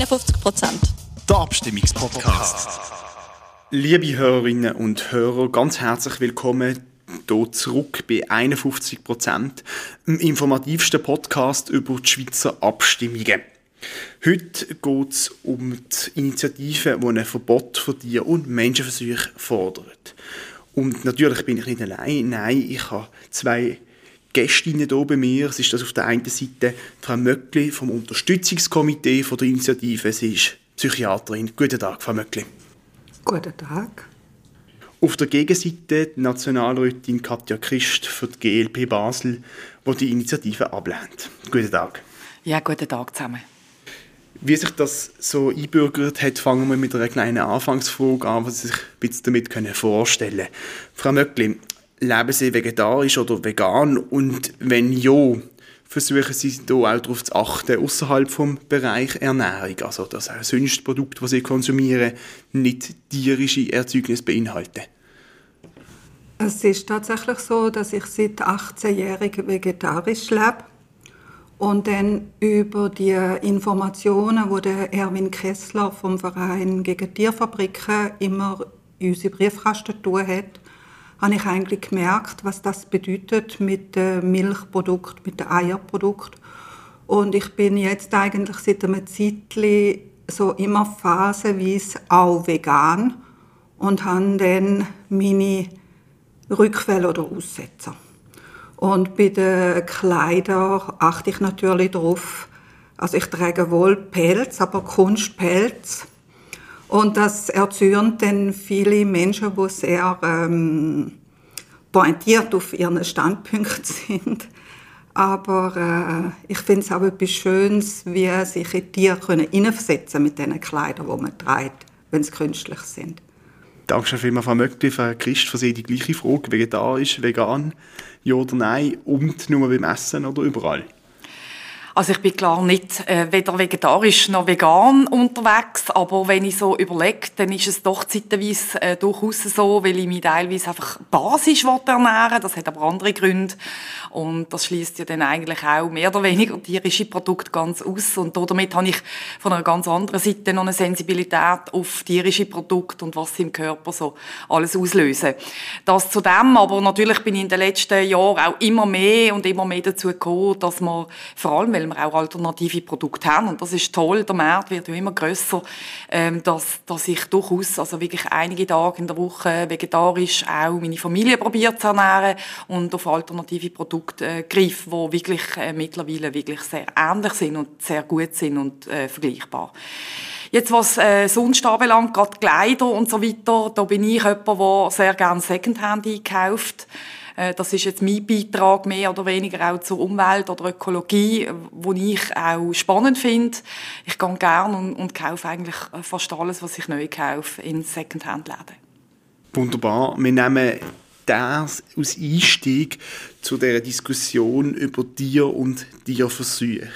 51 Prozent. Der Abstimmungspodcast. Liebe Hörerinnen und Hörer, ganz herzlich willkommen hier zurück bei 51 Prozent, dem informativsten Podcast über die Schweizer Abstimmungen. Heute geht es um die Initiative, die ein Verbot von Tier- und Menschenversuchen fordert. Und natürlich bin ich nicht allein. Nein, ich habe zwei Gästinnen hier bei mir. Es ist das auf der einen Seite Frau Möckli vom Unterstützungskomitee von der Initiative. Sie ist Psychiaterin. Guten Tag, Frau Möckli. Guten Tag. Auf der Gegenseite die Nationalrätin Katja Christ für die GLP Basel, die die Initiative ablehnt. Guten Tag. Ja, guten Tag zusammen. Wie sich das so einbürgert hat, fangen wir mit einer kleinen Anfangsfrage an, was Sie sich ein bisschen damit können vorstellen können. Frau Möckli, leben Sie vegetarisch oder vegan? Und wenn ja, versuchen Sie hier auch darauf zu achten, außerhalb vom Bereich Ernährung, also dass auch sonst Produkte, die Sie konsumieren, nicht tierische Erzeugnisse beinhalten? Es ist tatsächlich so, dass ich seit 18 Jahren vegetarisch lebe und dann über die Informationen, die der Erwin Kessler vom Verein gegen Tierfabriken immer in unsere Briefkasten tun hat, habe ich eigentlich gemerkt, was das bedeutet mit dem Milchprodukt, mit dem Eierprodukt. Und ich bin jetzt eigentlich seit einem Zeitchen so immer phasenweise auch vegan und habe dann meine Rückfälle oder Aussetzer. Und bei den Kleidern achte ich natürlich darauf, also ich trage wohl Pelz, aber Kunstpelz. Und das erzürnt dann viele Menschen, die sehr ähm, pointiert auf ihren Standpunkt sind. Aber äh, ich finde es auch etwas Schönes, wie sich in Tiere hineinversetzen mit diesen Kleidern, die man trägt, wenn sie künstlich sind. Danke vielmals, Frau Möckli. Frau Christ, für Sie die gleiche Frage. Vegetarisch, vegan, ja oder nein? Und nur beim Essen oder überall? Also ich bin klar nicht äh, weder vegetarisch noch vegan unterwegs, aber wenn ich so überlege, dann ist es doch zeitweise äh, durchaus so, weil ich mich teilweise einfach basisch ernähren. Das hat aber andere Gründe. Und das schließt ja dann eigentlich auch mehr oder weniger tierische Produkte ganz aus. Und damit habe ich von einer ganz anderen Seite noch eine Sensibilität auf tierische Produkte und was sie im Körper so alles auslösen. Das zu dem, aber natürlich bin ich in den letzten Jahren auch immer mehr und immer mehr dazu gekommen, dass man vor allem weil wir auch alternative Produkte haben. Und das ist toll, der Markt wird ja immer grösser, ähm, dass, dass ich durchaus, also wirklich einige Tage in der Woche vegetarisch auch meine Familie probiert zu ernähren und auf alternative Produkte äh, greife, die wirklich äh, mittlerweile wirklich sehr ähnlich sind und sehr gut sind und äh, vergleichbar. Jetzt, was äh, sonst anbelangt, gerade Kleider und so weiter, da bin ich jemand, der sehr gerne Secondhand einkauft. Äh, das ist jetzt mein Beitrag mehr oder weniger auch zur Umwelt oder Ökologie, wo ich auch spannend finde. Ich gehe gerne und, und kaufe eigentlich fast alles, was ich neu kaufe, in Secondhand-Läden. Wunderbar. Wir nehmen das als Einstieg zu der Diskussion über Tier und Tierversuche.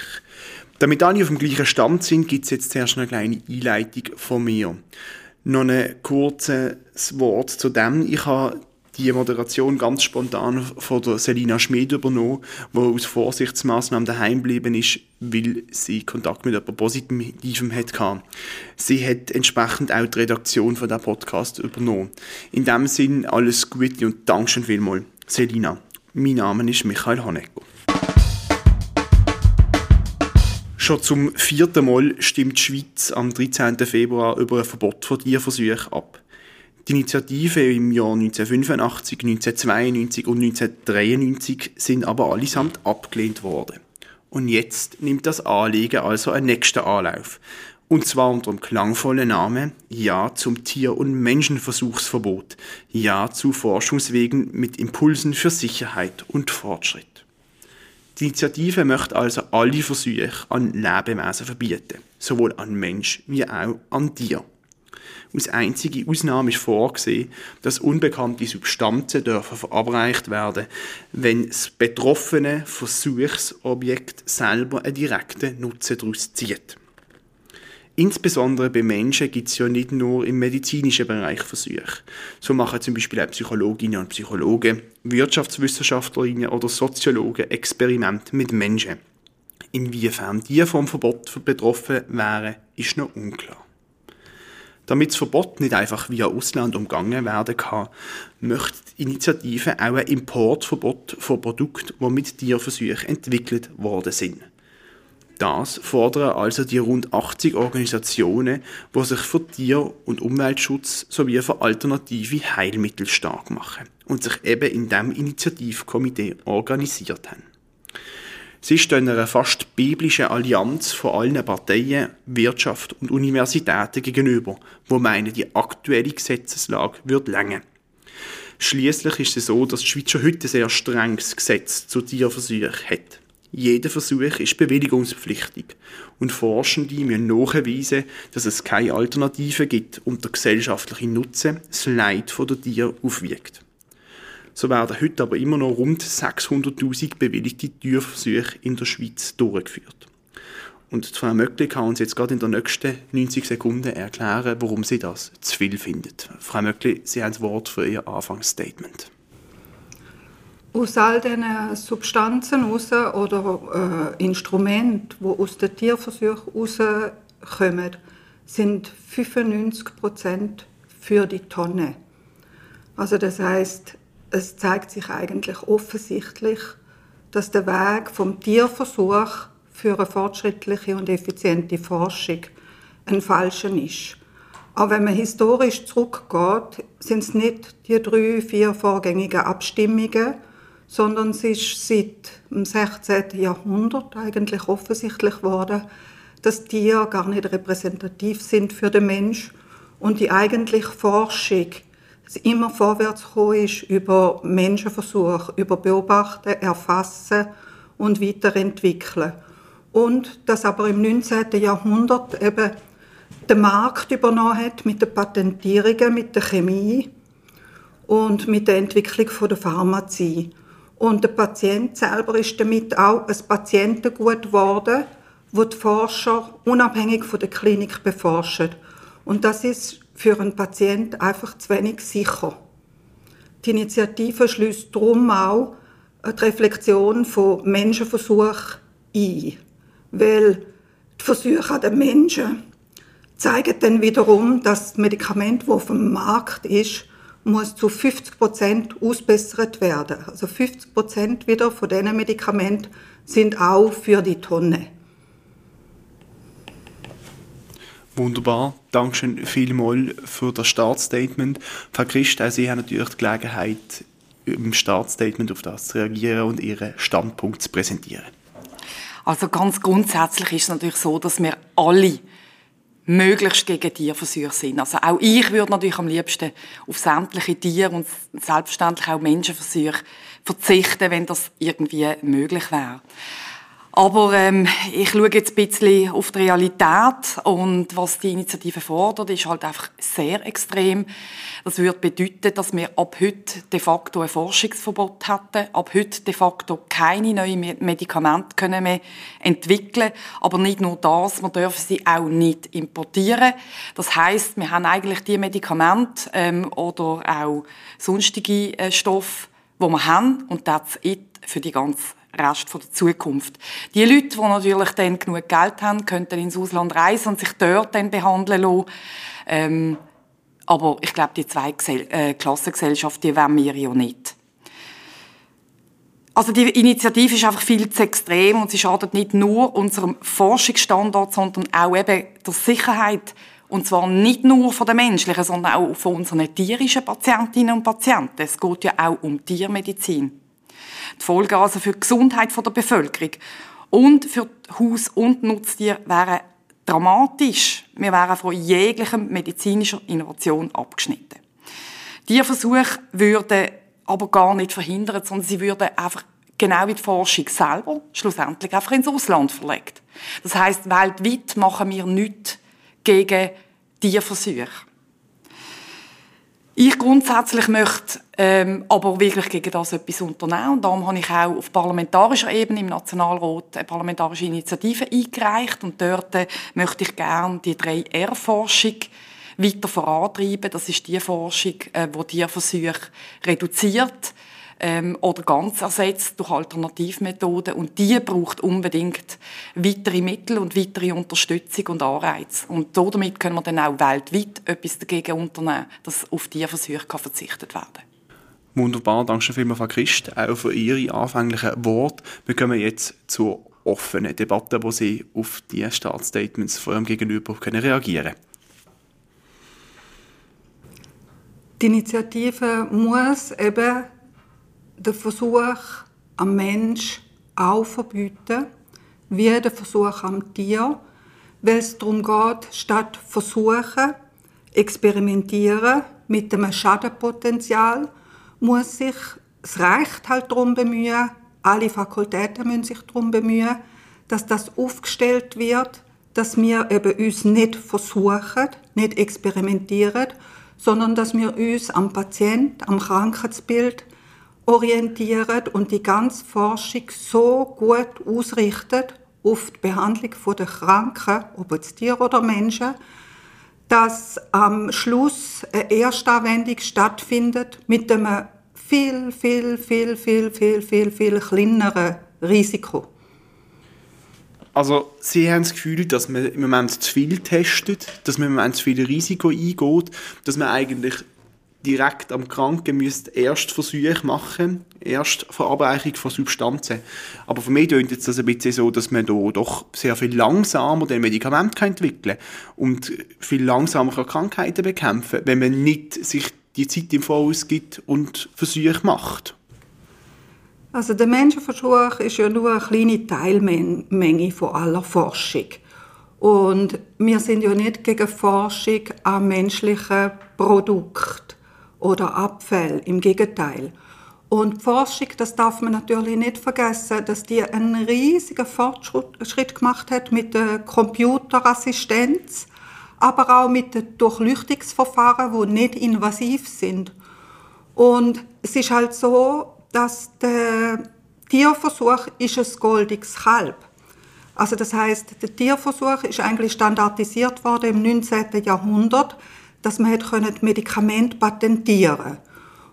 Damit alle auf dem gleichen Stand sind, gibt es jetzt zuerst eine kleine Einleitung von mir. Noch ein kurzes Wort zu dem. Ich habe die Moderation ganz spontan von der Selina Schmid übernommen, die aus Vorsichtsmaßnahmen daheim geblieben ist, weil sie Kontakt mit jemandem Positivem hatte. Sie hat entsprechend auch die Redaktion von der Podcast übernommen. In dem Sinn alles Gute und Dankeschön vielmals, Selina. Mein Name ist Michael Hanegger. Schon zum vierten Mal stimmt die Schweiz am 13. Februar über ein Verbot von Tierversuchen ab. Die Initiative im Jahr 1985, 1992 und 1993 sind aber allesamt abgelehnt worden. Und jetzt nimmt das Anliegen also einen nächsten Anlauf. Und zwar unter dem klangvollen Namen Ja zum Tier- und Menschenversuchsverbot. Ja zu Forschungswegen mit Impulsen für Sicherheit und Fortschritt. Die Initiative möchte also alle Versuche an Lebewesen verbieten, sowohl an Mensch wie auch an Tier. Als einzige Ausnahme ist vorgesehen, dass unbekannte Substanzen dürfen verabreicht werden, wenn das betroffene Versuchsobjekt selber einen direkten Nutzen daraus zieht. Insbesondere bei Menschen gibt es ja nicht nur im medizinischen Bereich Versuche. So machen zum Beispiel auch Psychologinnen und Psychologen, Wirtschaftswissenschaftlerinnen oder Soziologen Experimente mit Menschen. Inwiefern die vom Verbot betroffen wären, ist noch unklar. Damit das Verbot nicht einfach via Ausland umgangen werden kann, möchte die Initiative auch ein Importverbot von Produkten, die mit Tierversuchen entwickelt worden sind. Das fordern also die rund 80 Organisationen, die sich für Tier- und Umweltschutz sowie für alternative Heilmittel stark machen und sich eben in diesem Initiativkomitee organisiert haben. Sie stehen einer fast biblischen Allianz von allen Parteien, Wirtschaft und Universitäten gegenüber, wo meinen, die aktuelle Gesetzeslage wird länger. Schließlich ist es so, dass die Schweiz schon heute ein sehr strenges Gesetz zu Tierversuchen hat. Jeder Versuch ist bewilligungspflichtig und Forschende müssen nachweisen, dass es keine Alternative gibt und der gesellschaftliche Nutzen das Leid der Tiere aufwiegt. So werden heute aber immer noch rund 600.000 bewilligte Tierversuche in der Schweiz durchgeführt. Und Frau Möckli kann uns jetzt gerade in den nächsten 90 Sekunden erklären, warum sie das zu viel findet. Frau Möckli, Sie haben das Wort für Ihr Anfangsstatement. Aus all diesen Substanzen raus oder äh, Instrumenten, die aus den Tierversuchen rauskommen, sind 95 Prozent für die Tonne. Also das heißt, es zeigt sich eigentlich offensichtlich, dass der Weg vom Tierversuch für eine fortschrittliche und effiziente Forschung ein falscher ist. Aber wenn man historisch zurückgeht, sind es nicht die drei, vier vorgängigen Abstimmungen, sondern es ist seit dem 16. Jahrhundert eigentlich offensichtlich geworden, dass Tiere gar nicht repräsentativ sind für den Mensch und die eigentliche Forschung es immer vorwärts ist über Menschenversuche, über Beobachten, Erfassen und Weiterentwickeln. Und dass aber im 19. Jahrhundert eben der Markt übernommen hat mit den Patentierungen, mit der Chemie und mit der Entwicklung der Pharmazie. Und der Patient selber ist damit auch ein Patientengut geworden, wo die Forscher unabhängig von der Klinik beforschen. Und das ist für einen Patienten einfach zu wenig sicher. Die Initiative schließt darum auch die Reflexion von Menschenversuchen ein, weil die Versuche an den Menschen zeigen dann wiederum, dass das Medikament, das auf dem Markt ist, muss zu 50 Prozent ausbessert werden. Also 50 Prozent wieder von diesen Medikamenten sind auch für die Tonne. Wunderbar. Dankeschön vielmals für das Startstatement. Frau Christ, auch Sie haben natürlich die Gelegenheit, im Startstatement auf das zu reagieren und Ihren Standpunkt zu präsentieren. Also ganz grundsätzlich ist es natürlich so, dass wir alle möglichst gegen Tierversuche sind. Also auch ich würde natürlich am liebsten auf sämtliche Tiere und selbstverständlich auch Menschenversuche verzichten, wenn das irgendwie möglich wäre. Aber ähm, ich schaue jetzt ein bisschen auf die Realität und was die Initiative fordert, ist halt einfach sehr extrem. Das würde bedeuten, dass wir ab heute de facto ein Forschungsverbot hätten, ab heute de facto keine neuen Medikamente können mehr entwickeln. Aber nicht nur das, wir dürfen sie auch nicht importieren. Das heißt, wir haben eigentlich die Medikamente ähm, oder auch sonstige äh, Stoffe, die wir haben und that's it für die ganze Rest von der Zukunft. Die Leute, die natürlich dann genug Geld haben, könnten ins Ausland reisen und sich dort dann behandeln lassen. Ähm, aber ich glaube, die zwei äh, Klassengesellschaft, die wollen wir ja nicht. Also die Initiative ist einfach viel zu extrem und sie schadet nicht nur unserem Forschungsstandort, sondern auch eben der Sicherheit und zwar nicht nur von den menschlichen, sondern auch von unseren tierischen Patientinnen und Patienten. Es geht ja auch um Tiermedizin. Die Folgen also für die Gesundheit der Bevölkerung und für Haus- und Nutztiere wären dramatisch. Wir wären von jeglicher medizinischer Innovation abgeschnitten. Diese Versuche würden aber gar nicht verhindert, sondern sie würden einfach genau wie die Forschung selber schlussendlich einfach ins Ausland verlegt. Das heißt, weltweit machen wir nichts gegen Tierversuche. Ich grundsätzlich möchte ähm, aber wirklich gegen das etwas unternehmen. Und darum habe ich auch auf parlamentarischer Ebene im Nationalrat eine parlamentarische Initiative eingereicht. Und dort äh, möchte ich gerne die 3R-Forschung weiter vorantreiben. Das ist die Forschung, äh, die Tierversuche reduziert. Ähm, oder ganz ersetzt durch Alternativmethoden. Und die braucht unbedingt weitere Mittel und weitere Unterstützung und Anreize. Und damit können wir dann auch weltweit etwas dagegen unternehmen, dass auf Tierversuche verzichtet werden kann. Wunderbar, danke schön vielmals, Frau Christ, auch für Ihre anfänglichen Worte. Wir kommen jetzt zur offenen Debatte, wo Sie auf die Staatsstatements von Ihrem Gegenüber können reagieren können. Die Initiative muss eben den Versuch am Mensch auch verbieten, wie der Versuch am Tier, weil es darum geht, statt versuchen, experimentieren mit dem Schadenpotenzial, muss sich das Recht halt darum bemühen, alle Fakultäten müssen sich darum bemühen, dass das aufgestellt wird, dass wir eben uns nicht versuchen, nicht experimentieren, sondern dass wir uns am Patient, am Krankheitsbild orientieren und die ganze Forschung so gut ausrichtet auf die Behandlung der Kranken, ob es Tiere oder Menschen, dass am Schluss eine Erstanwendung stattfindet mit einem viel, viel, viel, viel, viel, viel, viel kleineren Risiko. Also Sie haben das Gefühl, dass man im Moment zu viel testet, dass man im Moment zu viel Risiko eingeht, dass man eigentlich direkt am Kranken müsste erst Versuche machen, erst Verabreichung von Substanzen. Aber für mich klingt es das ein bisschen so, dass man da doch sehr viel langsamer den Medikament entwickeln kann und viel langsamer Krankheiten bekämpfen wenn man nicht sich die Zeit im Voraus gibt und Versuche macht. Also der Menschenversuch ist ja nur eine kleine Teilmenge von aller Forschung. Und wir sind ja nicht gegen Forschung an menschlichen Produkten oder Abfällen, im Gegenteil. Und Forschung, das darf man natürlich nicht vergessen, dass die einen riesigen Fortschritt gemacht hat mit der Computerassistenz, aber auch mit den Durchlüchtungsverfahren, die nicht invasiv sind. Und es ist halt so, dass der Tierversuch ist ein goldiges Kalb. Also das heißt, der Tierversuch ist eigentlich standardisiert worden im 19. Jahrhundert, dass man hat Medikament patentieren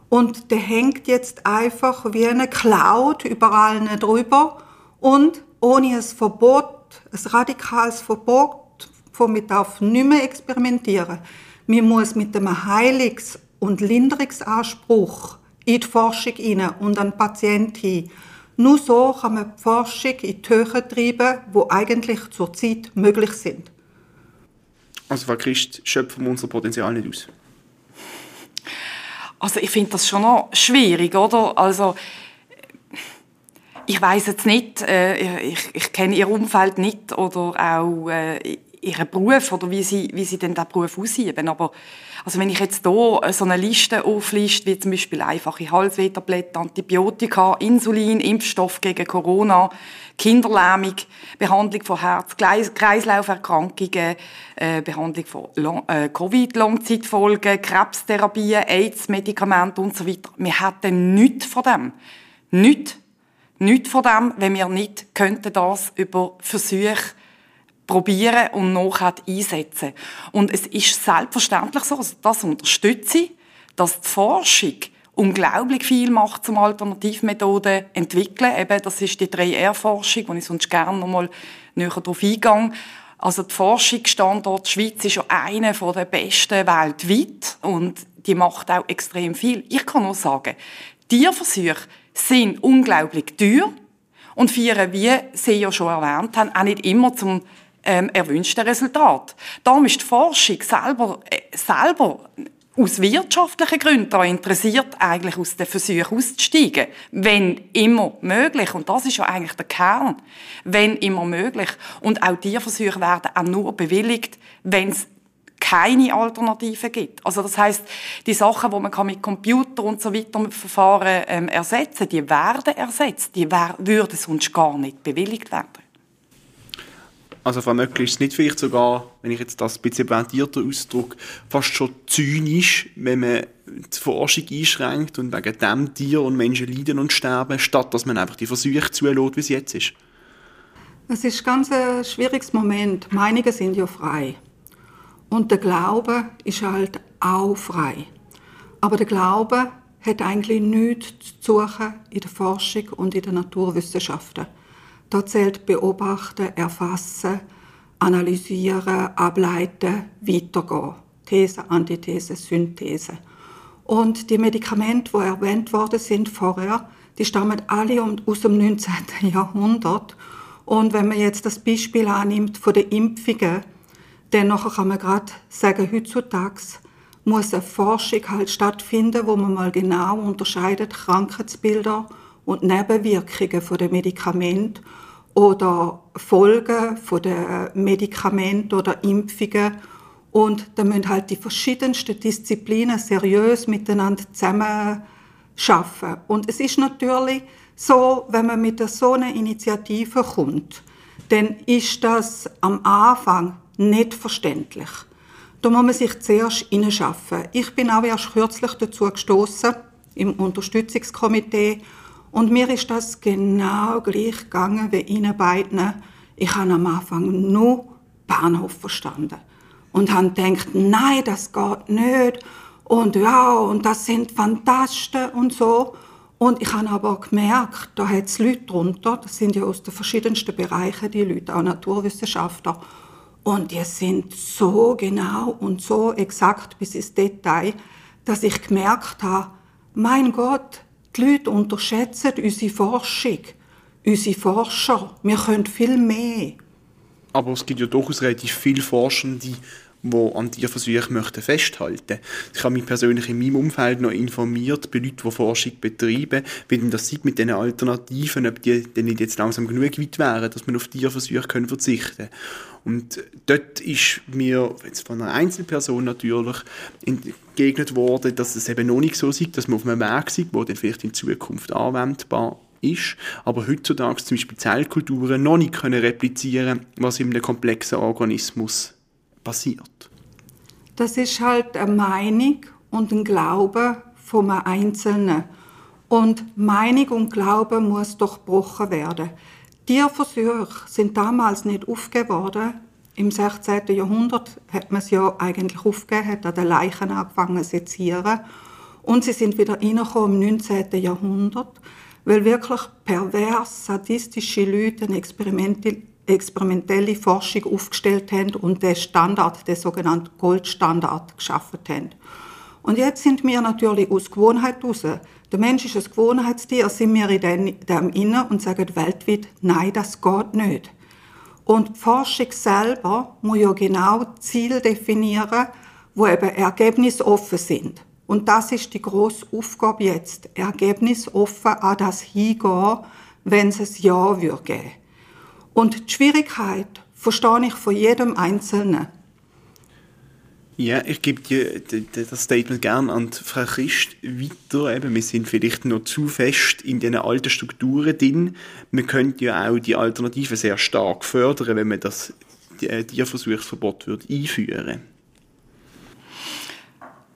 und der hängt jetzt einfach wie eine Cloud überall drüber und ohne ein Verbot, ein radikales Verbot, womit darf nicht mehr experimentieren. Man muss mit dem Heilungs- und Linderungsanspruch in die Forschung hinein und an den Patienten hin. Nur so kann man die Forschung in die Höhe treiben, die eigentlich zurzeit möglich sind. Also, Frau Christ, schöpfen wir unser Potenzial nicht aus? Also, ich finde das schon noch schwierig, oder? Also, ich weiß jetzt nicht, äh, ich, ich kenne Ihr Umfeld nicht oder auch äh, Ihren Beruf oder wie Sie, wie Sie denn diesen Beruf ausüben, aber also wenn ich jetzt hier so eine Liste aufliste, wie zum Beispiel einfache Halswehtabletten, Antibiotika, Insulin, Impfstoff gegen Corona, Kinderlähmung, Behandlung von Herz-Kreislauferkrankungen, äh, Behandlung von äh, Covid-Langzeitfolgen, Krebstherapien, AIDS-Medikamente und so weiter. Wir hätten nichts von dem. Nichts. Nichts von dem, wenn wir nicht könnten das über Versuche probieren und nachher einsetzen. Und es ist selbstverständlich so, also das unterstütze ich, dass die Forschung unglaublich viel macht zum Alternativmethoden entwickeln. Eben, das ist die 3R-Forschung, wo ich sonst gerne noch mal näher darauf eingehe. Also die Forschungsstandort Schweiz ist ja einer der besten weltweit und die macht auch extrem viel. Ich kann nur sagen, Tierversuche sind unglaublich teuer und führen, wie Sie ja schon erwähnt haben, auch nicht immer zum ähm, erwünschten Resultat. Darum ist die Forschung selber, äh, selber aus wirtschaftlichen Gründen daran interessiert, eigentlich aus den Versuchen auszusteigen. Wenn immer möglich. Und das ist ja eigentlich der Kern. Wenn immer möglich. Und auch diese Versuche werden auch nur bewilligt, wenn es keine Alternative gibt. Also das heißt, die Sachen, wo man mit Computer und so weiter mit Verfahren ähm, ersetzen, die werden ersetzt. Die würden sonst gar nicht bewilligt werden. Also Möckli, ist es nicht vielleicht sogar, wenn ich jetzt das ein bisschen pointierter ausdrücke, fast schon zynisch, wenn man die Forschung einschränkt und wegen dem Tier und Menschen leiden und sterben, statt dass man einfach die Versuche zulässt, wie es jetzt ist? Es ist ganz ein schwieriges Moment. Meinungen sind ja frei. Und der Glaube ist halt auch frei. Aber der Glaube hat eigentlich nichts zu suchen in der Forschung und in den Naturwissenschaften. Da zählt beobachten, erfassen, analysieren, ableiten, weitergehen. These, Antithese, Synthese. Und die Medikamente, die erwähnt worden sind vorher, die stammen alle aus dem 19. Jahrhundert. Und wenn man jetzt das Beispiel annimmt von den Impfungen, dann kann man gerade sagen, heutzutage muss eine Forschung halt stattfinden, wo man mal genau unterscheidet Krankheitsbilder und Nebenwirkungen von den Medikamenten oder Folgen von den Medikamenten oder Impfungen und da müssen halt die verschiedensten Disziplinen seriös miteinander zusammen schaffen. Und es ist natürlich so, wenn man mit so einer Initiative kommt, dann ist das am Anfang nicht verständlich. Da muss man sich zuerst hineinschaffen. Ich bin auch erst kürzlich dazu gestoßen im Unterstützungskomitee und mir ist das genau gleich gegangen wie Ihnen beiden. Ich habe am Anfang nur Bahnhof verstanden und haben gedacht, nein, das geht nicht und ja, und das sind Fantasten und so. Und ich habe aber gemerkt, da hat es Leute drunter, das sind ja aus den verschiedensten Bereichen die Leute, auch Naturwissenschaftler, und die sind so genau und so exakt bis ins Detail, dass ich gemerkt habe, mein Gott, die Leute unterschätzen unsere Forschung, unsere Forscher. Wir können viel mehr. Aber es gibt ja durchaus relativ viele Forschende, die an Tierversuchen möchten festhalten Ich habe mich persönlich in meinem Umfeld noch informiert bei Leuten, die Forschung betreiben, wie denn das sieht mit diesen Alternativen, ob die denn nicht jetzt langsam genug weit wären, dass man auf Tierversuche können verzichten Und dort ist mir jetzt von einer Einzelperson natürlich entgegnet worden, dass es eben noch nicht so sieht, dass man auf einem Weg sieht, wo dann vielleicht in Zukunft anwendbar ist, aber heutzutage zum Beispiel Zellkulturen noch nicht können replizieren was in einem komplexen Organismus passiert. Das ist halt eine Meinung und ein Glaube vom Einzelnen. Und Meinung und Glaube muss durchbrochen werden. Tierversuche sind damals nicht aufgegeben worden. Im 16. Jahrhundert hat man es ja eigentlich aufgegeben, hat an den Leichen angefangen zu sezieren. Und sie sind wieder reingekommen im 19. Jahrhundert weil wirklich pervers, sadistische Leute eine experimentelle Forschung aufgestellt haben und den Standard, den sogenannten Goldstandard, geschaffen haben. Und jetzt sind wir natürlich aus Gewohnheit raus. Der Mensch ist ein Gewohnheitstier, sind wir in dem innen und sagen weltweit, nein, das geht nicht. Und die Forschung selber muss ja genau Ziele definieren, wo eben ergebnisoffen sind. Und das ist die grosse Aufgabe jetzt. Ergebnisoffen an das hingehen, wenn es ein Ja geben würde. Und die Schwierigkeit verstehe ich von jedem Einzelnen. Ja, ich gebe dir das Statement gerne an Frau Christ weiter. Eben, wir sind vielleicht noch zu fest in diesen alten Strukturen drin. Man könnte ja auch die Alternative sehr stark fördern, wenn man das Tierversuchsverbot würde einführen.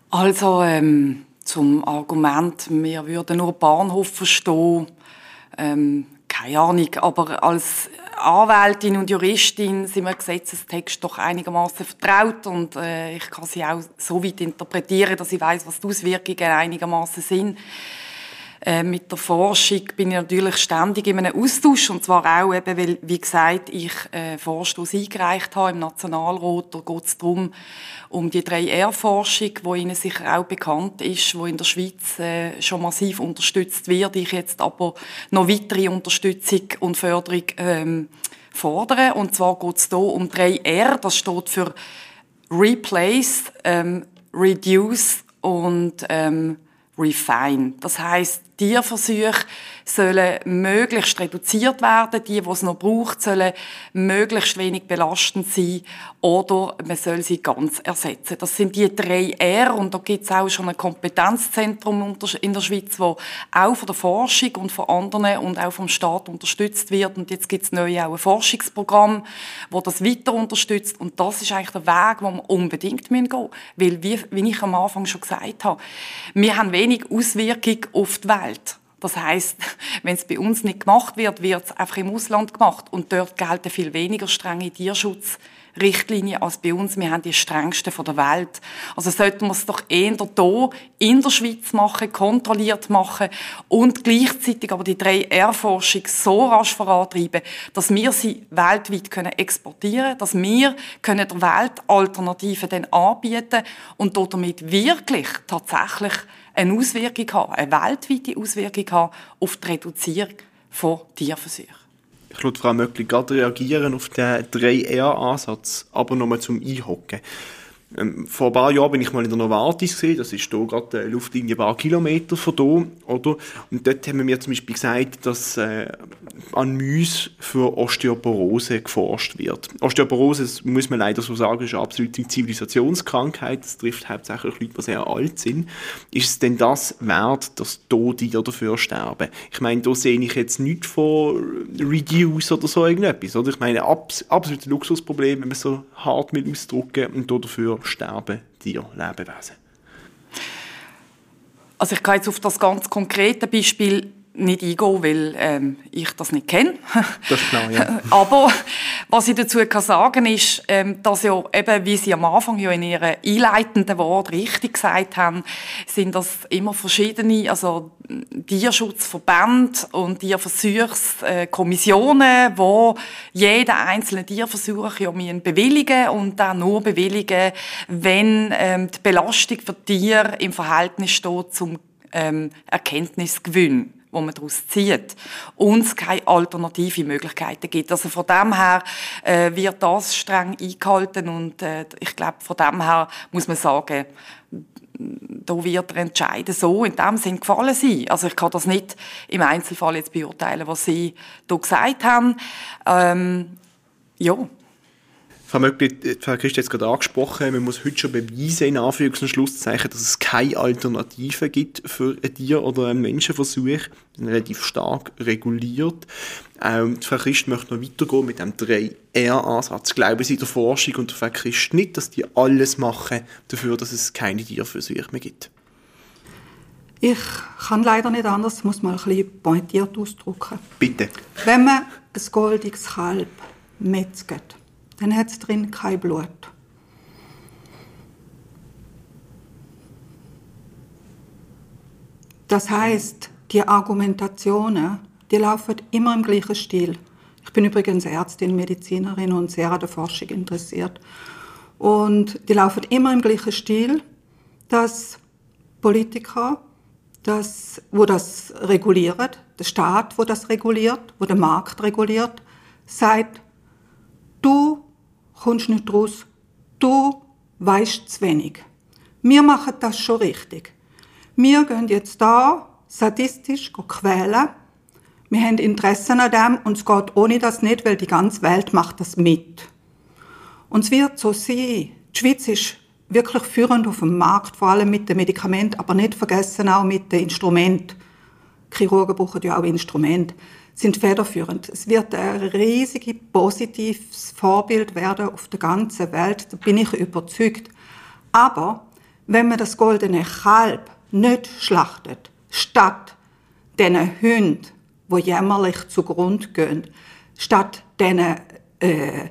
Also ähm, zum Argument, wir würden nur Bahnhof verstehen, ähm, keine Ahnung, aber als Anwältin und Juristin sind wir Gesetzestext doch einigermaßen vertraut und äh, ich kann sie auch so weit interpretieren, dass ich weiß, was die Auswirkungen einigermaßen sind. Äh, mit der Forschung bin ich natürlich ständig in einem Austausch und zwar auch eben, weil, wie gesagt, ich äh, Vorstoß eingereicht habe im Nationalrat. Da geht es darum, um die 3R-Forschung, die Ihnen sicher auch bekannt ist, die in der Schweiz äh, schon massiv unterstützt wird. Ich jetzt aber noch weitere Unterstützung und Förderung ähm, fordere. Und zwar geht es hier um 3R, das steht für Replace, ähm, Reduce und ähm, Refine. Das heißt, Tierversuche sollen möglichst reduziert werden. Die, die es noch braucht, sollen möglichst wenig belastend sein oder man soll sie ganz ersetzen. Das sind die drei R und da gibt es auch schon ein Kompetenzzentrum in der Schweiz, wo auch von der Forschung und von anderen und auch vom Staat unterstützt wird. Und jetzt gibt es neu auch ein Forschungsprogramm, wo das weiter unterstützt. Und das ist eigentlich der Weg, wo wir unbedingt gehen müssen. Weil, wie, wie ich am Anfang schon gesagt habe, wir haben wenig Auswirkung auf die Welt. Das heißt, wenn es bei uns nicht gemacht wird, wird es einfach im Ausland gemacht und dort gelten viel weniger strenge Tierschutzregeln Richtlinien als bei uns. Wir haben die strengsten von der Welt. Also sollten wir es doch eher hier in der Schweiz machen, kontrolliert machen und gleichzeitig aber die 3R-Forschung so rasch vorantreiben, dass wir sie weltweit exportieren können, dass wir können der Welt Alternativen dann anbieten und damit wirklich tatsächlich eine Auswirkung haben, eine weltweite Auswirkung haben auf die Reduzierung von Tierversuchen. Ich würde Frau Möckli gerade reagieren auf den 3R-Ansatz, aber nochmal zum Einhocken. Ähm, vor ein paar Jahren bin ich mal in der Novartis gesehen, das ist hier gerade eine Luftlinie ein paar Kilometer von hier, oder? Und dort haben wir zum Beispiel gesagt, dass äh, an Mäuse für Osteoporose geforscht wird. Osteoporose, das muss man leider so sagen, ist eine absolute Zivilisationskrankheit, das trifft hauptsächlich Leute, die sehr alt sind. Ist es denn das wert, dass die dafür sterben? Ich meine, da sehe ich jetzt nichts von Reduce oder so irgendetwas, oder? Ich meine, abs absolutes Luxusproblem, wenn man so hart mit ausdrücken und dafür sterben Tiere, Lebewesen. Also ich gehe jetzt auf das ganz konkrete Beispiel nicht eingehen, weil ähm, ich das nicht kenne. Das ist klar, ja. Aber was ich dazu kann sagen ist, ähm, dass ja eben, wie Sie am Anfang ja in Ihren einleitenden Worten richtig gesagt haben, sind das immer verschiedene, also Tierschutzverbände und Tierversuchskommissionen, wo jeder einzelne Tierversuch ja bewilligen und dann nur bewilligen, wenn ähm, die Belastung für Tiere im Verhältnis steht zum ähm, Erkenntnisgewinn wo man daraus zieht, uns keine alternative Möglichkeiten gibt. Also von dem her äh, wird das streng eingehalten und äh, ich glaube, von dem her muss man sagen, da wird der Entscheid so in dem Sinn gefallen sein. Also ich kann das nicht im Einzelfall jetzt beurteilen, was Sie da gesagt haben. Ähm, ja. Frau Möckli, Frau Christ hat es gerade angesprochen, man muss heute schon beweisen, in Anführungs- und Schlusszeichen, dass es keine Alternative gibt für ein Tier- oder einen Menschenversuch. Relativ stark reguliert. Ähm, Frau Christ möchte noch weitergehen mit dem 3R-Ansatz. Glauben Sie der Forschung und der Frau Christ nicht, dass die alles machen dafür, dass es keine Tierversuche mehr gibt? Ich kann leider nicht anders, muss mal ein bisschen pointiert ausdrücken. Bitte. Wenn man ein goldiges Kalb metzget, dann hat es drin kein Blut. Das heißt, die Argumentationen, die laufen immer im gleichen Stil. Ich bin übrigens Ärztin, Medizinerin und sehr an der Forschung interessiert. Und die laufen immer im gleichen Stil, dass Politiker, das, wo das reguliert, der Staat, wo das reguliert, wo der Markt reguliert, sagt, kommst nicht raus, du weißt zu wenig. Wir machen das schon richtig. Wir gehen jetzt da sadistisch quälen. Wir haben Interessen an dem und es geht ohne das nicht, weil die ganze Welt macht das mit. Und es wird so sein. Die Schweiz ist wirklich führend auf dem Markt, vor allem mit den Medikamenten, aber nicht vergessen auch mit den Instrumenten. Chirurgen brauchen ja auch Instrumente sind federführend. Es wird ein riesiges positives Vorbild werden auf der ganzen Welt, da bin ich überzeugt. Aber wenn man das goldene Kalb nicht schlachtet, statt diesen Hunden, wo jämmerlich zugrund gehen, statt diesen äh,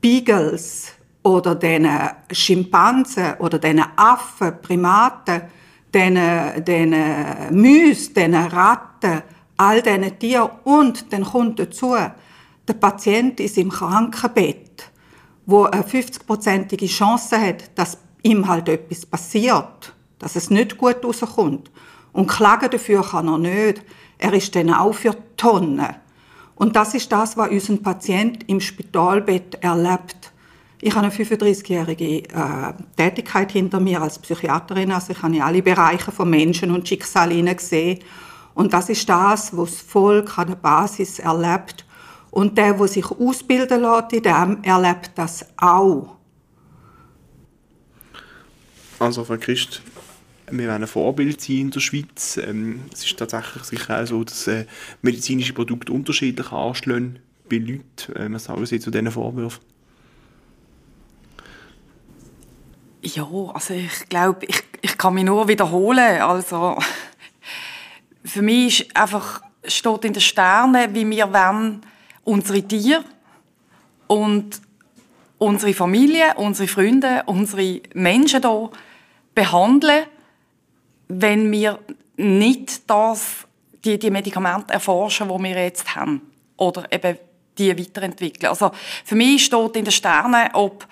Beagles oder den Schimpansen oder den Affen, Primaten, den, den Müs, den Ratten, all diesen Tieren und dann kommt dazu, der Patient ist im Krankenbett, wo eine 50-prozentige Chance hat, dass ihm halt etwas passiert, dass es nicht gut rauskommt. Und klagen dafür kann er nicht. Er ist dann auch für Tonnen. Und das ist das, was unser Patient im Spitalbett erlebt. Ich habe eine 35-jährige äh, Tätigkeit hinter mir als Psychiaterin, also ich habe alle Bereiche von Menschen und Schicksal gesehen und das ist das, was das Volk an der Basis erlebt. Und der, der sich ausbilden lässt in dem, erlebt das auch. Also, Frau Christ, wir wollen ein Vorbild sein in der Schweiz. Ähm, es ist tatsächlich sicher auch so, dass äh, medizinische Produkte unterschiedlich anschlagen bei Leuten. Äh, was sagen Sie zu diesen Vorwürfen? Ja, also ich glaube, ich, ich kann mich nur wiederholen. Also für mich ist einfach, steht in den Sternen, wie wir wollen, unsere Tiere und unsere Familie, unsere Freunde, unsere Menschen hier behandeln, wenn wir nicht das, die, die Medikamente erforschen, die wir jetzt haben. Oder eben die weiterentwickeln. Also für mich steht in den Sternen, ob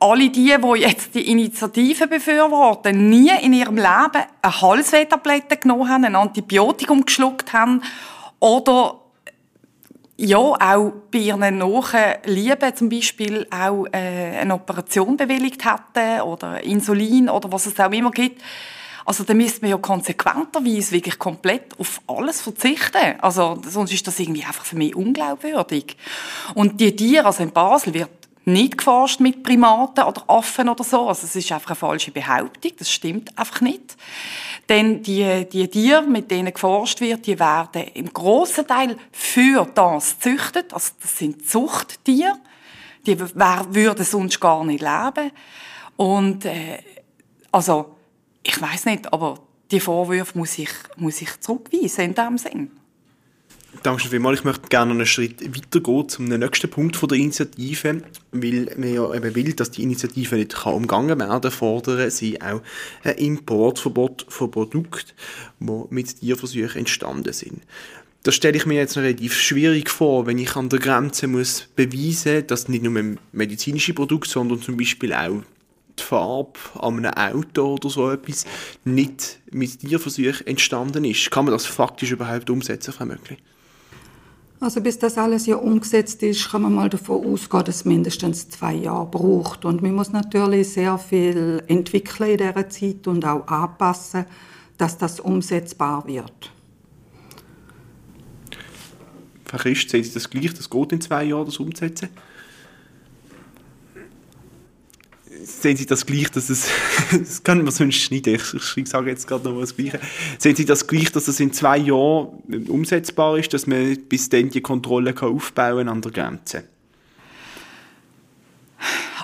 alle die, die jetzt die Initiative befürworten, nie in ihrem Leben eine Halswehtablette genommen haben, ein Antibiotikum geschluckt haben oder ja, auch bei ihren nahen Lieben zum Beispiel auch äh, eine Operation bewilligt hätten oder Insulin oder was es auch immer gibt. Also da müsste man ja konsequenterweise wirklich komplett auf alles verzichten. Also sonst ist das irgendwie einfach für mich unglaubwürdig. Und die Tiere, also in Basel wird nicht geforscht mit Primaten oder Affen oder so. Also es ist einfach eine falsche Behauptung. Das stimmt einfach nicht. Denn die, die Tiere, mit denen geforscht wird, die werden im grossen Teil für das züchtet. Also das sind Zuchttiere. Die würden sonst gar nicht leben. Und äh, also ich weiß nicht, aber die Vorwürfe muss ich, muss ich zurückweisen in diesem Sinn. Danke vielmals. Ich möchte gerne einen Schritt weitergehen zum nächsten Punkt der Initiative, weil man ja eben will, dass die Initiative nicht kann umgangen werden fordern sie auch ein Importverbot von Produkten, die mit Tierversuchen entstanden sind. Das stelle ich mir jetzt relativ schwierig vor, wenn ich an der Grenze muss beweisen, dass nicht nur medizinische Produkte, sondern zum Beispiel auch die Farbe an einem Auto oder so etwas nicht mit Tierversuchen entstanden ist. Kann man das faktisch überhaupt umsetzen, Frau Möckli? Also bis das alles ja umgesetzt ist, kann man mal davon ausgehen, dass es mindestens zwei Jahre braucht. Und man muss natürlich sehr viel entwickeln in dieser Zeit und auch anpassen, dass das umsetzbar wird. Frau Christ, sehen Sie das gleich? Das geht in zwei Jahren, das umzusetzen? Sehen Sie das gleich, dass es, das kann man sonst schneiden, ich, ich sage jetzt gerade noch mal das Gleiche, sehen Sie das gleich, dass es in zwei Jahren umsetzbar ist, dass man bis dann die Kontrolle kann aufbauen an der Grenze?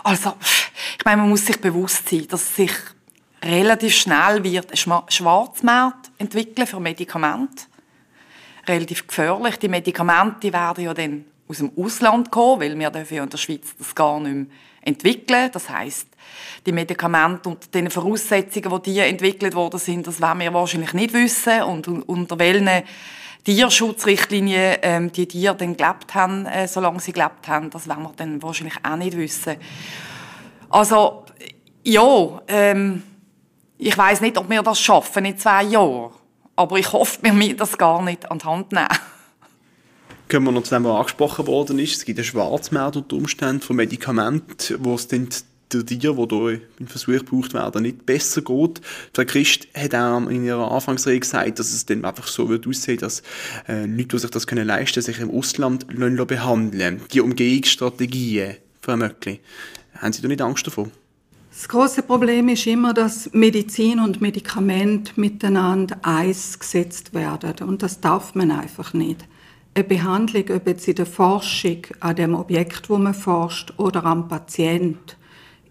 Also, ich meine, man muss sich bewusst sein, dass sich relativ schnell wird ein Schwarzmarkt entwickeln für Medikamente. Relativ gefährlich. Die Medikamente werden ja dann aus dem Ausland kommen, weil wir dürfen ja in der Schweiz das gar nicht mehr entwickeln. Das heißt, die Medikamente unter den Voraussetzungen, die die entwickelt worden sind, das werden wir wahrscheinlich nicht wissen und unter welchen Tierschutzrichtlinien ähm, die Tiere dann gelebt haben, äh, solange sie gelebt haben, das werden wir dann wahrscheinlich auch nicht wissen. Also ja, ähm, ich weiß nicht, ob wir das schaffen in zwei Jahren, aber ich hoffe, wir müssen das gar nicht an die Hand nehmen können wir noch zu dem, was angesprochen worden ist. Es gibt einen Schwarzmarkt unter Umständen von Medikamenten, wo es dann der Tier, die hier im Versuch gebraucht werden, nicht besser geht. Frau Christ hat auch in ihrer Anfangsrede gesagt, dass es dann einfach so wird aussehen, dass äh, Leute, die sich das können leisten sich im Ausland behandeln Die Umgehungsstrategien, Frau Möckli, haben Sie da nicht Angst davor? Das große Problem ist immer, dass Medizin und Medikament miteinander eins gesetzt werden. Und das darf man einfach nicht eine Behandlung, ob jetzt in der Forschung an dem Objekt, wo man forscht, oder am Patient,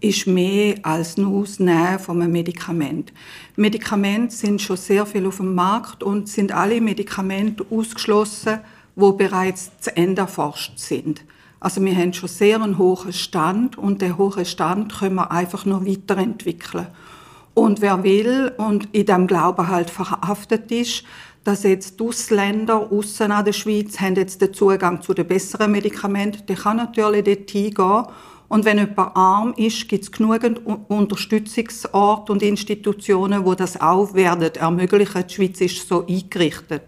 ist mehr als nur das Nehmen von einem Medikament. Medikamente sind schon sehr viel auf dem Markt und sind alle Medikamente ausgeschlossen, wo bereits zu Ende erforscht sind. Also wir haben schon sehr einen hohen Stand und den hohen Stand können wir einfach noch weiterentwickeln. Und wer will und in dem Glauben halt verhaftet ist, dass jetzt Ausländer aussen an der Schweiz haben jetzt den Zugang zu den besseren Medikamenten. Der kann natürlich dort hingehen. Und wenn jemand arm ist, gibt es genügend Unterstützungsorte und Institutionen, wo das auch werden ermöglichen. Die Schweiz ist so eingerichtet.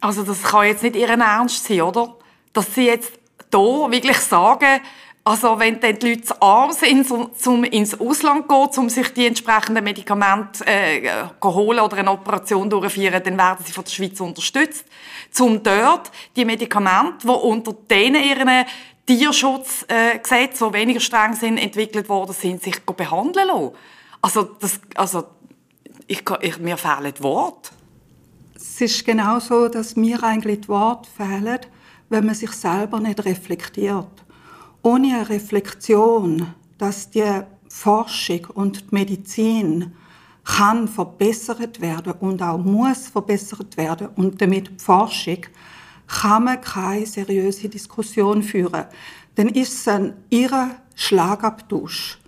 Also das kann jetzt nicht Ihren Ernst sein, oder? Dass Sie jetzt hier wirklich sagen, also wenn dann die Leute zu arm sind, um ins Ausland zu gehen, um sich die entsprechenden Medikamente äh, zu holen oder eine Operation durchzuführen, dann werden sie von der Schweiz unterstützt, um dort die Medikamente, die unter denen ihren Tierschutzgesetze, äh, die weniger streng sind, entwickelt worden sind, sich behandeln lassen. Also, das, also ich, ich, mir fehlen die Worte. Es ist genau so, dass mir eigentlich die Worte fehlen, wenn man sich selber nicht reflektiert ohne eine Reflexion, dass die Forschung und die Medizin kann verbessert werden und auch muss verbessert werden und damit die Forschung kann man keine seriöse Diskussion führen. dann ist es ein irrer Schlagabtausch.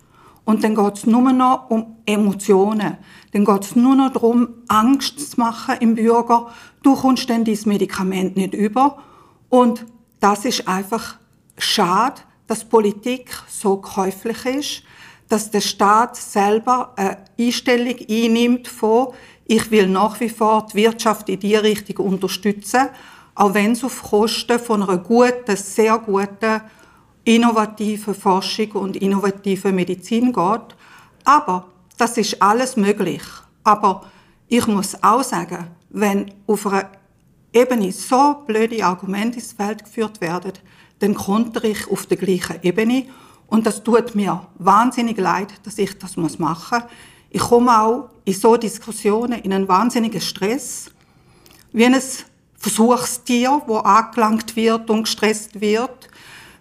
Und dann geht es nur noch um Emotionen. Dann geht es nur noch darum, Angst zu machen im Bürger. Du kommst dann dieses Medikament nicht über. Und das ist einfach schade, dass Politik so käuflich ist, dass der Staat selber eine Einstellung einnimmt von, ich will nach wie vor die Wirtschaft in die Richtung unterstützen, auch wenn es auf Kosten von einer guten, sehr guten, innovativen Forschung und innovativen Medizin geht. Aber das ist alles möglich. Aber ich muss auch sagen, wenn auf einer Ebene so blöde Argumente ins Feld geführt werden, dann kontere ich auf der gleichen Ebene. Und das tut mir wahnsinnig leid, dass ich das machen muss. Ich komme auch in so Diskussionen in einen wahnsinnigen Stress, wie ein Versuchstier, wo angelangt wird und gestresst wird,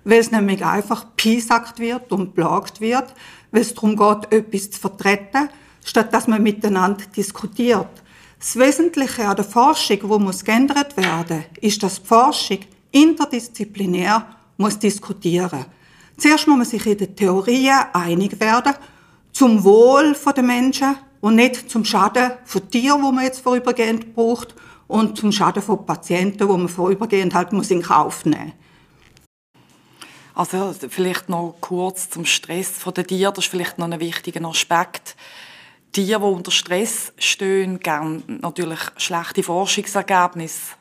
weil es nämlich einfach piesackt wird und plagt wird, weil es darum geht, etwas zu vertreten, statt dass man miteinander diskutiert. Das Wesentliche an der Forschung, wo muss geändert werden, ist, dass die Forschung interdisziplinär muss diskutieren. Zuerst muss man sich in den Theorien einig werden, zum Wohl der Menschen und nicht zum Schaden von Tieren, wo man jetzt vorübergehend braucht, und zum Schaden von Patienten, wo man vorübergehend halt muss in Kauf nehmen also vielleicht noch kurz zum Stress der Tiere, das ist vielleicht noch ein wichtiger Aspekt. Tiere, die unter Stress stehen, gern natürlich schlechte Forschungsergebnisse.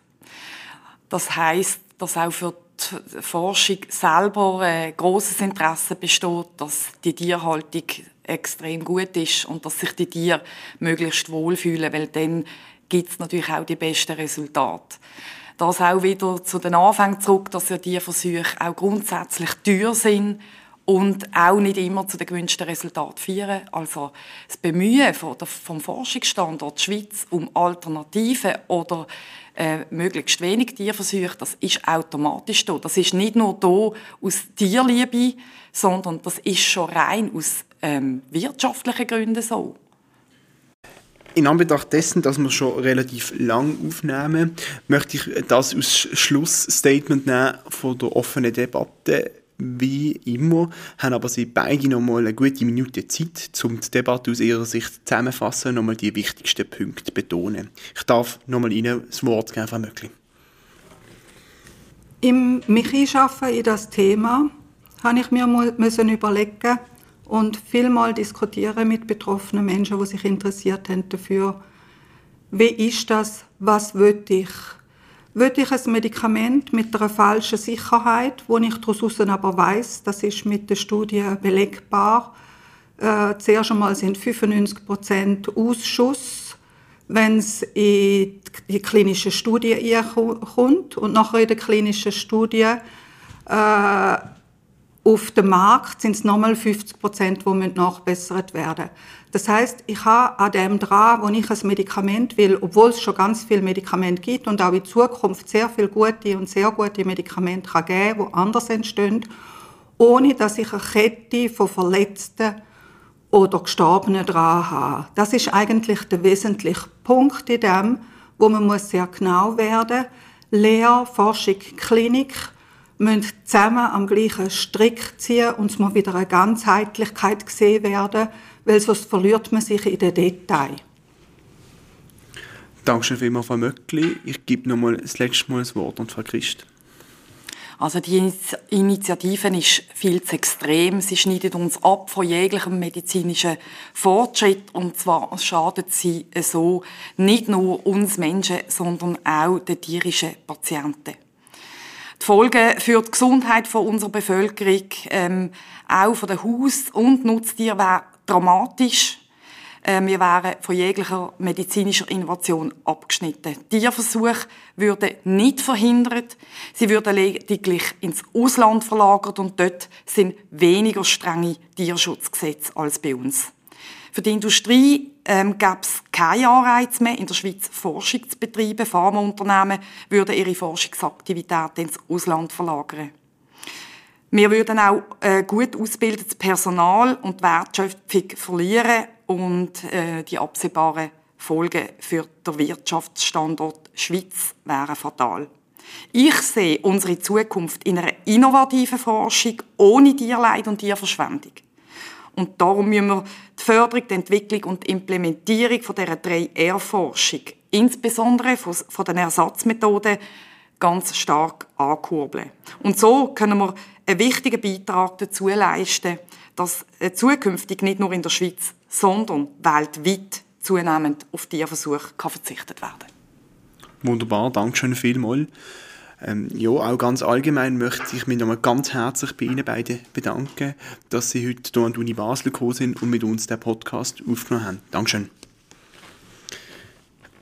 Das heißt, dass auch für die Forschung selber ein grosses Interesse besteht, dass die Tierhaltung extrem gut ist und dass sich die Tiere möglichst wohlfühlen, weil dann gibt es natürlich auch die besten Resultate. Das auch wieder zu den Anfängen zurück, dass ja die Versuche auch grundsätzlich teuer sind und auch nicht immer zu den gewünschten Resultaten führen. Also das Bemühen vom Forschungsstandort Schweiz um Alternativen oder äh, möglichst wenig Tierversuche, das ist automatisch da. Das ist nicht nur da aus Tierliebe, sondern das ist schon rein aus ähm, wirtschaftlichen Gründen so. In Anbetracht dessen, dass wir schon relativ lang aufnehmen, möchte ich das als Schlussstatement nehmen von der offenen Debatte. Wie immer haben aber Sie beide noch mal eine gute Minute Zeit, um die Debatte aus Ihrer Sicht zusammenzufassen und noch mal die wichtigsten Punkte betonen. Ich darf noch mal Ihnen das Wort geben, Frau Möckli. Im mich einschaffen in das Thema habe ich mir müssen überlegen, und vielmal diskutieren mit betroffenen Menschen, die sich interessiert haben dafür, wie ist das, was will ich? Will ich ein Medikament mit einer falschen Sicherheit, wo ich daraus aber weiß, das ist mit der Studie belegbar. Äh, zuerst einmal sind 95 Prozent Ausschuss, wenn es in die klinische Studie kommt und nachher in der klinischen Studie äh, auf dem Markt sind es nochmal 50 Prozent, die nachbessert werden Das heißt, ich habe an dem dran, wo ich ein Medikament will, obwohl es schon ganz viele Medikamente gibt und auch in Zukunft sehr viele gute und sehr gute Medikamente kann geben, die anders entstehen, ohne dass ich eine Kette von Verletzten oder Gestorbenen dran habe. Das ist eigentlich der wesentliche Punkt in dem, wo man muss sehr genau werden. Lehr, Forschung, Klinik müssen zusammen am gleichen Strick ziehen und es muss wieder eine Ganzheitlichkeit gesehen werden, weil sonst verliert man sich in den Details. Dankeschön vielmals, Frau Möckli. Ich gebe noch mal das letzte Mal das Wort an Frau Christ. Also die Initiative ist viel zu extrem. Sie schneidet uns ab von jeglichem medizinischen Fortschritt und zwar schadet sie so nicht nur uns Menschen, sondern auch den tierischen Patienten. Die Folgen für die Gesundheit von unserer Bevölkerung, ähm, auch von den Haus- und Nutztieren, wären dramatisch. Ähm, wir wären von jeglicher medizinischer Innovation abgeschnitten. Tierversuche würden nicht verhindert, sie würden lediglich ins Ausland verlagert und dort sind weniger strenge Tierschutzgesetze als bei uns. Für die Industrie ähm, gäbe es keine Anreize mehr, in der Schweiz Forschung zu betreiben. Pharmaunternehmen würden ihre Forschungsaktivitäten ins Ausland verlagern. Wir würden auch äh, gut ausgebildetes Personal und Wertschöpfung verlieren und äh, die absehbaren Folgen für den Wirtschaftsstandort Schweiz wären fatal. Ich sehe unsere Zukunft in einer innovativen Forschung ohne Tierleid und Tierverschwendung. Und darum müssen wir die Förderung, die Entwicklung und die Implementierung von dieser 3R-Forschung, insbesondere von den Ersatzmethoden, ganz stark ankurbeln. Und so können wir einen wichtigen Beitrag dazu leisten, dass zukünftig nicht nur in der Schweiz, sondern weltweit zunehmend auf Tierversuche verzichtet werden kann. Wunderbar, danke schön vielmals. Ähm, ja, auch ganz allgemein möchte ich mich nochmal ganz herzlich bei Ihnen beiden bedanken, dass Sie heute hier an die Uni Basel gekommen sind und mit uns den Podcast aufgenommen haben. Dankeschön.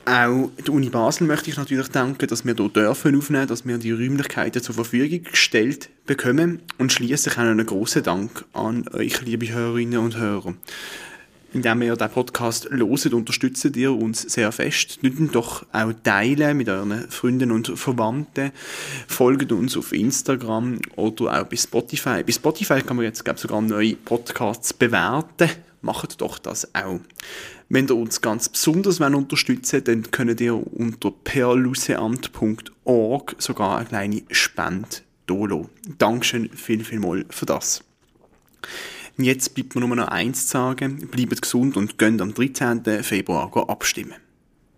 Auch der Uni Basel möchte ich natürlich danken, dass wir hier dürfen aufnehmen, dass wir die Räumlichkeiten zur Verfügung gestellt bekommen und schließlich auch einen großen Dank an euch, liebe Hörerinnen und Hörer indem ihr den Podcast loset, unterstützt ihr uns sehr fest. Nicht doch auch teilen mit euren Freunden und Verwandten. Folgt uns auf Instagram oder auch bei Spotify. Bei Spotify kann man jetzt, glaube ich, sogar neue Podcasts bewerten. Macht doch das auch. Wenn ihr uns ganz besonders unterstützen wollt, dann könnt ihr unter perluseamt.org sogar eine kleine Spende dolo. Dankeschön viel, viel mal für das. Jetzt bleibt mir nur noch eins zu sagen. Bleibt gesund und gönnt am 13. Februar abstimmen.